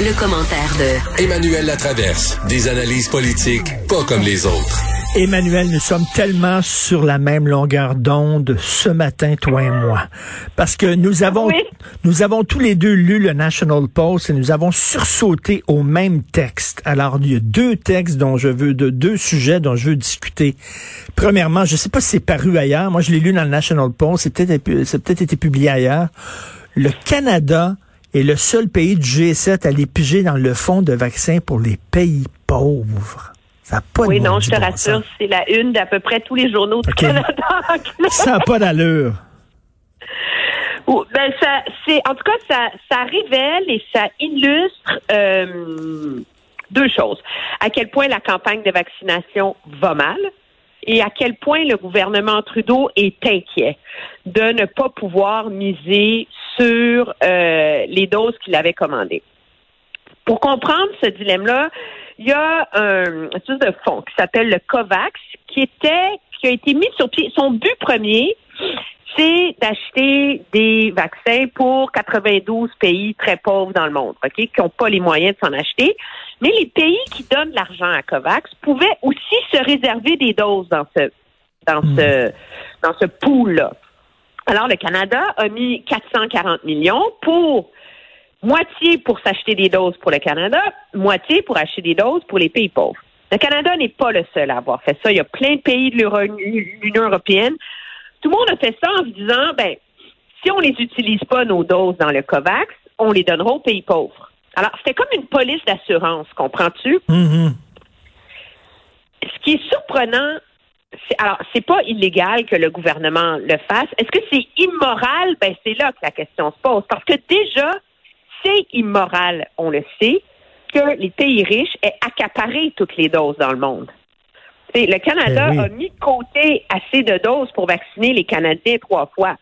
Le, commentaire de Emmanuel Latraverse. Des analyses politiques pas comme les autres. Emmanuel, nous sommes tellement sur la même longueur d'onde ce matin, toi et moi. Parce que nous avons, Oui. nous avons tous les deux lu le National Post et nous avons sursauté au même texte. Alors, il y a deux textes dont je veux, de deux sujets dont je veux discuter. Premièrement, je sais pas si c'est paru ailleurs. Moi, je l'ai lu dans le National Post. C'est peut-être, c'est peut-être été publié ailleurs. Le Canada est le seul pays du G7 à aller piger dans le fonds de vaccins pour les pays pauvres. Ça n'a pas Oui, non, je te bon rassure, c'est la une d'à peu près tous les journaux du. Canada. Ça n'a pas d'allure. Ben, ça, c'est, en tout cas, ça, ça révèle et ça illustre euh, deux choses. À quel point la campagne de vaccination va mal et à quel point le gouvernement Trudeau est inquiet de ne pas pouvoir miser sur euh, les doses qu'il avait commandées. Pour comprendre ce dilemme-là, il y a un de fonds qui s'appelle le COVAX, qui était, qui a été mis sur pied. Son but premier, c'est d'acheter des vaccins pour 92 pays très pauvres dans le monde, ok, qui n'ont pas les moyens de s'en acheter. Mais les pays qui donnent de l'argent à COVAX pouvaient aussi se réserver des doses dans ce dans ce dans ce pool-là. Alors le Canada a mis 440 millions pour moitié pour s'acheter des doses pour le Canada, moitié pour acheter des doses pour les pays pauvres. Le Canada n'est pas le seul à avoir fait ça. Il y a plein de pays de l'Union européenne. Tout le monde a fait ça en se disant, ben, si on les utilise pas, nos doses dans le COVAX, on les donnera aux pays pauvres. Alors, c'était comme une police d'assurance, comprends-tu? Mhm. Ce qui est surprenant, c'est, alors, c'est pas illégal que le gouvernement le fasse. Est-ce que c'est immoral? Ben, c'est là que la question se pose. Parce que déjà, c'est immoral, on le sait, que les pays riches aient accaparé toutes les doses dans le monde. Le Canada Eh oui. a mis de côté assez de doses pour vacciner les Canadiens trois fois.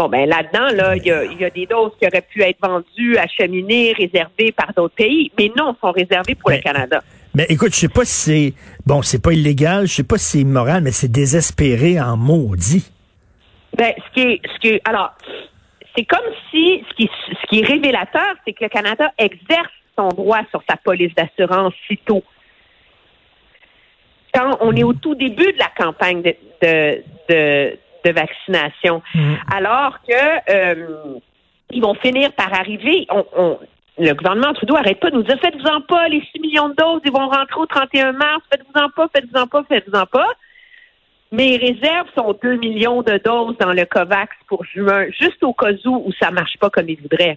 Bon, ben là-dedans, là, il y a, il y a des doses qui auraient pu être vendues, acheminées, réservées par d'autres pays, mais non, sont réservées pour Mais- le Canada. Mais écoute, je sais pas si c'est bon, c'est pas illégal, je sais pas si c'est immoral, mais c'est désespéré en maudit. Ben, ce qui est, ce qui est- alors, c'est comme si, ce qui, ce qui est révélateur, c'est que le Canada exerce son droit sur sa police d'assurance si tôt. Quand on est au tout début de la campagne de, de, de, de vaccination, alors que euh, ils vont finir par arriver. On, on- le gouvernement Trudeau arrête pas de nous dire faites-vous-en pas, les 6 millions de doses, ils vont rentrer au 31 mars, faites-vous-en pas, faites-vous-en pas, faites-vous-en pas. Mes réserves sont 2 millions de doses dans le COVAX pour juin, juste au cas où, où ça marche pas comme ils voudraient.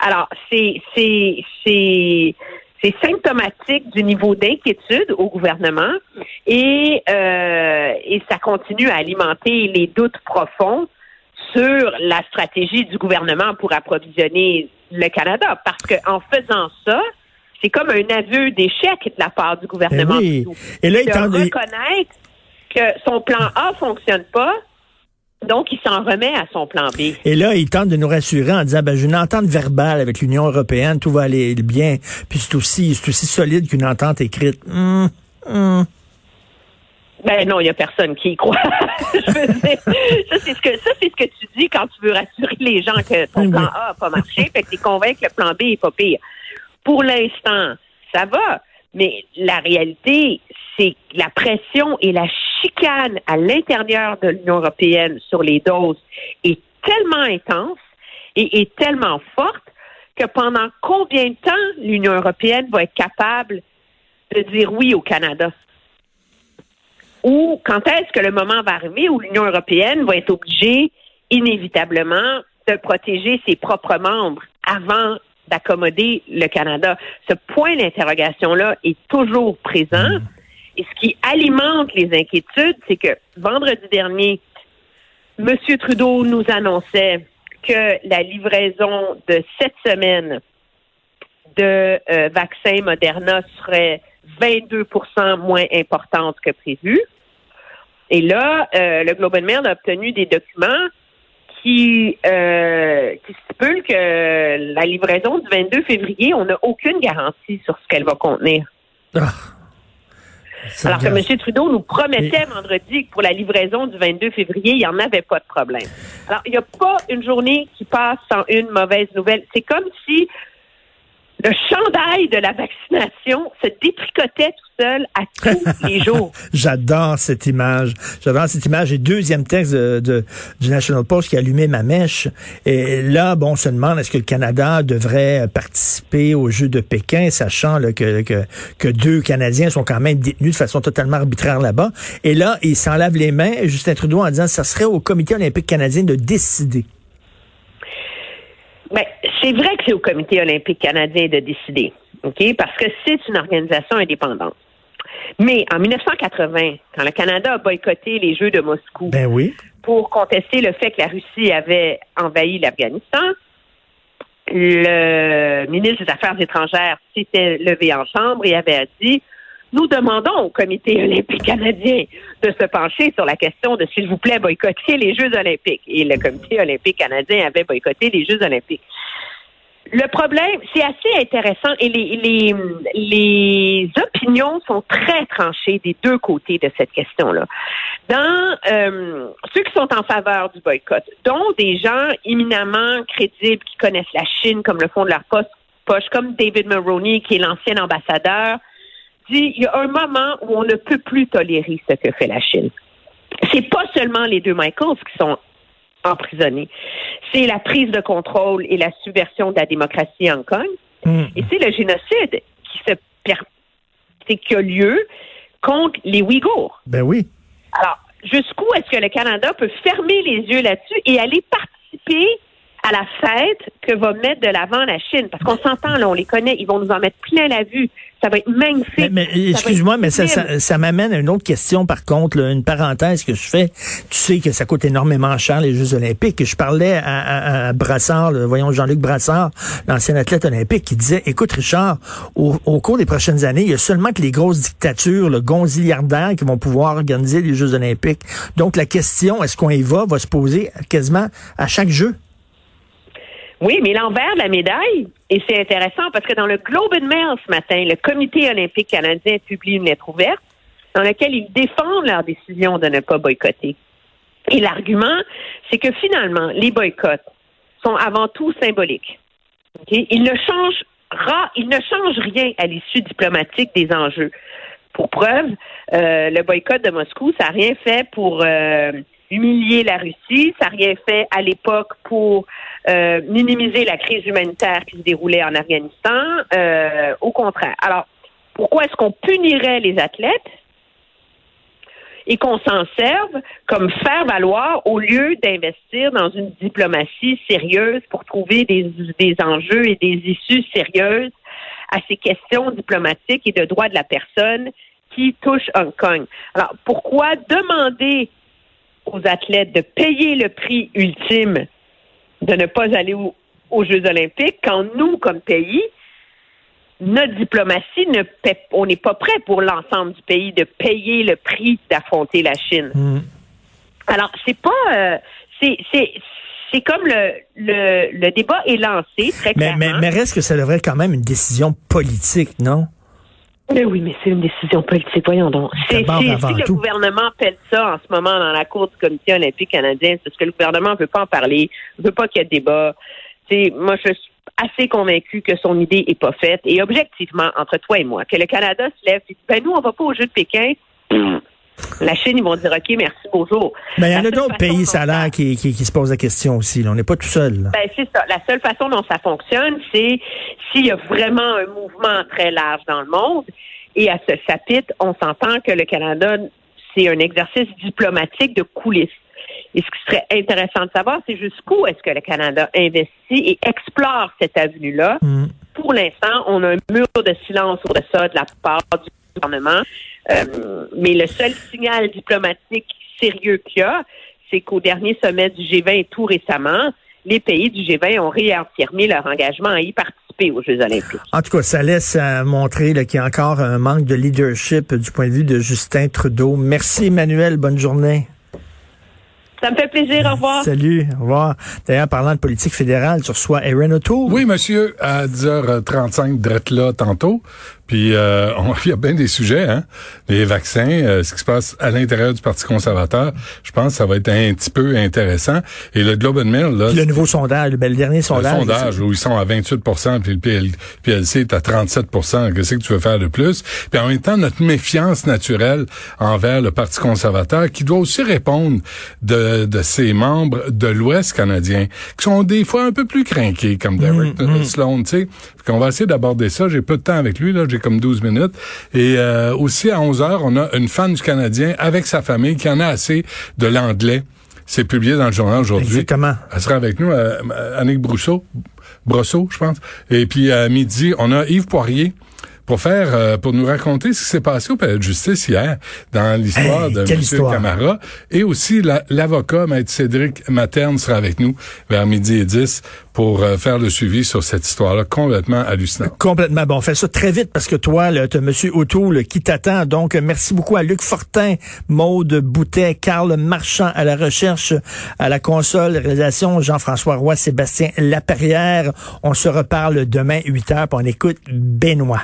Alors, c'est, c'est, c'est, c'est symptomatique du niveau d'inquiétude au gouvernement et, euh, et ça continue à alimenter les doutes profonds sur la stratégie du gouvernement pour approvisionner le Canada. Parce qu'en faisant ça, c'est comme un aveu d'échec de la part du gouvernement. Eh oui. Trudeau. Et là, il de reconnaître que son plan A fonctionne pas, donc il s'en remet à son plan B. Et là, il tente de nous rassurer en disant, ben, j'ai une entente verbale avec l'Union européenne, tout va aller bien. Puis c'est aussi, c'est aussi solide qu'une entente écrite. Hum, hum. Ben non, il y a personne qui y croit. Je veux dire, ça c'est ce que ça c'est ce que tu dis quand tu veux rassurer les gens que ton plan. A n'a pas marché, fait que tu es convaincu que le plan B est pas pire. Pour l'instant, ça va, mais la réalité, c'est que la pression et la chicane à l'intérieur de l'Union européenne sur les doses est tellement intense et est tellement forte que pendant combien de temps l'Union européenne va être capable de dire oui au Canada? Ou quand est-ce que le moment va arriver où l'Union européenne va être obligée inévitablement de protéger ses propres membres avant d'accommoder le Canada? Ce point d'interrogation-là est toujours présent. Et ce qui alimente les inquiétudes, c'est que vendredi dernier, M. Trudeau nous annonçait que la livraison de cette semaine de euh, vaccins Moderna serait 22% moins importante que prévu. Et là, euh, le Globe and Mail a obtenu des documents qui, euh, qui stipulent que la livraison du 22 février, on n'a aucune garantie sur ce qu'elle va contenir. Ah. Alors que. M. Trudeau nous promettait vendredi que pour la livraison du 22 février, il n'y en avait pas de problème. Alors, il n'y a pas une journée qui passe sans une mauvaise nouvelle. C'est comme si le chandail de la vaccination se détricotait tout seul à tous les jours. J'adore cette image. J'adore cette image. Et deuxième texte de, de- du National Post qui a allumé ma mèche. Et là, bon, on se demande est-ce que le Canada devrait participer aux Jeux de Pékin, sachant là, que, que, que deux Canadiens sont quand même détenus de façon totalement arbitraire là-bas? Et là, il s'en lave les mains, Justin Trudeau, en disant que ça serait au Comité olympique canadien de décider. Ben, c'est vrai que c'est au Comité olympique canadien de décider, OK? Parce que c'est une organisation indépendante. Mais en 1980, quand le Canada a boycotté les Jeux de Moscou Ben oui. pour contester le fait que la Russie avait envahi l'Afghanistan, le ministre des Affaires étrangères s'était levé en chambre et avait dit nous demandons au Comité olympique canadien de se pencher sur la question de, s'il vous plaît, boycotter les Jeux olympiques. Et le Comité olympique canadien avait boycotté les Jeux olympiques. Le problème, c'est assez intéressant et les, les, les opinions sont très tranchées des deux côtés de cette question-là. Dans euh, ceux qui sont en faveur du boycott, dont des gens éminemment crédibles qui connaissent la Chine comme le fond de leur poche, comme David Mulroney, qui est l'ancien ambassadeur, dit il y a un moment où on ne peut plus tolérer ce que fait la Chine. C'est pas seulement les deux Michaels qui sont emprisonnés. C'est la prise de contrôle et la subversion de la démocratie à Hong Kong. Hmm. Et c'est le génocide qui se qui a lieu contre les Ouïghours. Ben oui. Alors, jusqu'où est-ce que le Canada peut fermer les yeux là-dessus et aller participer à la fête que va mettre de l'avant la Chine? Parce qu'on s'entend, là, on les connaît, ils vont nous en mettre plein la vue. Ça va être magnifique. Mais, excuse-moi, mais ça, ça, ça m'amène à une autre question, par contre, là, une parenthèse que je fais. Tu sais que ça coûte énormément cher, les Jeux olympiques. Je parlais à, à, à Brassard, voyons Jean-Luc Brassard, l'ancien athlète olympique, qui disait, écoute Richard, au, au cours des prochaines années, il y a seulement que les grosses dictatures, le gonziliardaires, qui vont pouvoir organiser les Jeux olympiques. Donc la question, est-ce qu'on y va, va se poser quasiment à chaque jeu? Oui, mais l'envers de la médaille, et c'est intéressant parce que dans le Globe and Mail ce matin, le Comité olympique canadien publie une lettre ouverte dans laquelle ils défendent leur décision de ne pas boycotter. Et l'argument, c'est que finalement, les boycotts sont avant tout symboliques. OK? Ils ne changent ils ne changent rien à l'issue diplomatique des enjeux. Pour preuve, euh, le boycott de Moscou, ça n'a rien fait pour euh, humilier la Russie, ça n'a rien fait à l'époque pour euh, minimiser la crise humanitaire qui se déroulait en Afghanistan. Euh, au contraire. Alors, pourquoi est-ce qu'on punirait les athlètes et qu'on s'en serve comme faire valoir au lieu d'investir dans une diplomatie sérieuse pour trouver des, des enjeux et des issues sérieuses à ces questions diplomatiques et de droits de la personne qui touchent Hong Kong? Alors, pourquoi demander aux athlètes de payer le prix ultime de ne pas aller au- aux Jeux olympiques quand nous, comme pays, notre diplomatie ne paie, on n'est pas prêt pour l'ensemble du pays de payer le prix d'affronter la Chine. Hmm. Alors, c'est pas, euh, c'est, c'est, comme le, le, le débat est lancé très Mais, mais, clairement. mais reste que ça devrait être quand même une décision politique, non? Mais oui, mais c'est une décision politique, voyons donc. C'est, si le gouvernement pète ça en ce moment dans la cour du comité olympique canadien, c'est parce que le gouvernement ne veut pas en parler, ne veut pas qu'il y ait de débat. C'est, moi, je suis assez convaincue que son idée est pas faite. Et objectivement, entre toi et moi, que le Canada se lève et dit, ben nous, on va pas au Jeux de Pékin. La Chine, ils vont dire, OK, merci, bonjour. Mais il y en a d'autres pays, ça a l'air, qui, qui, qui se posent la question aussi. là. On n'est pas tout seul. là. Ben, c'est ça. La seule façon dont ça fonctionne, c'est s'il y a vraiment un mouvement très large dans le monde. Et à ce chapitre, on s'entend que le Canada, c'est un exercice diplomatique de coulisses. Et ce qui serait intéressant de savoir, c'est jusqu'où est-ce que le Canada investit et explore cette avenue-là. Hmm. Pour l'instant, on a un mur de silence ça de la part du gouvernement. Euh, mais le seul signal diplomatique sérieux qu'il y a, c'est qu'au dernier sommet du G20 tout récemment, les pays du G20 ont réaffirmé leur engagement à y participer. aux Jeux olympiques. En tout cas, ça laisse euh, montrer qu'il y a encore un manque de leadership du point de vue de Justin Trudeau. Merci Emmanuel, bonne journée. Ça me fait plaisir. Au revoir. Salut. Au revoir. D'ailleurs, parlant de politique fédérale, tu reçois Aaron O'Toole. Oui, monsieur, à 10h35, drette là, tantôt. Puis euh, il y a bien des sujets, hein. Les vaccins, euh, ce qui se passe à l'intérieur du Parti conservateur, je pense que ça va être un petit peu intéressant. Et le Globe and Mail, là. le nouveau sondage, le dernier sondage. Le sondage où ils sont à 28 puis le PL, PLC est à 37 Qu'est-ce que tu veux faire de plus? Puis en même temps, notre méfiance naturelle envers le Parti conservateur, qui doit aussi répondre de, de ses membres de l'Ouest canadien, qui sont des fois un peu plus craqués, comme Derek mm, mm. Sloan, tu sais. On va essayer d'aborder ça. J'ai peu de temps avec lui, là. J'ai comme 12 minutes. Et euh, aussi, à 11 heures, on a une fan du Canadien avec sa famille qui en a assez de l'anglais. C'est publié dans le journal aujourd'hui. Exactement. Elle sera avec nous, euh, Annick Brousseau, Brosseau, je pense. Et puis à midi, on a Yves Poirier pour faire euh, pour nous raconter ce qui s'est passé au palais de justice hier dans l'histoire de M. Camara et aussi l'avocat Maître Cédric Materne sera avec nous vers midi et 10 pour euh, faire le suivi sur cette histoire-là complètement hallucinante. Complètement. Bon, on fait ça très vite parce que toi, tu as M. O'Toole qui t'attend. Donc, merci beaucoup à Luc Fortin, Maude Boutet, Carl Marchand à la recherche, à la console, réalisation, Jean-François Roy, Sébastien Laperrière. On se reparle demain 8 heures, pour on écoute Benoît.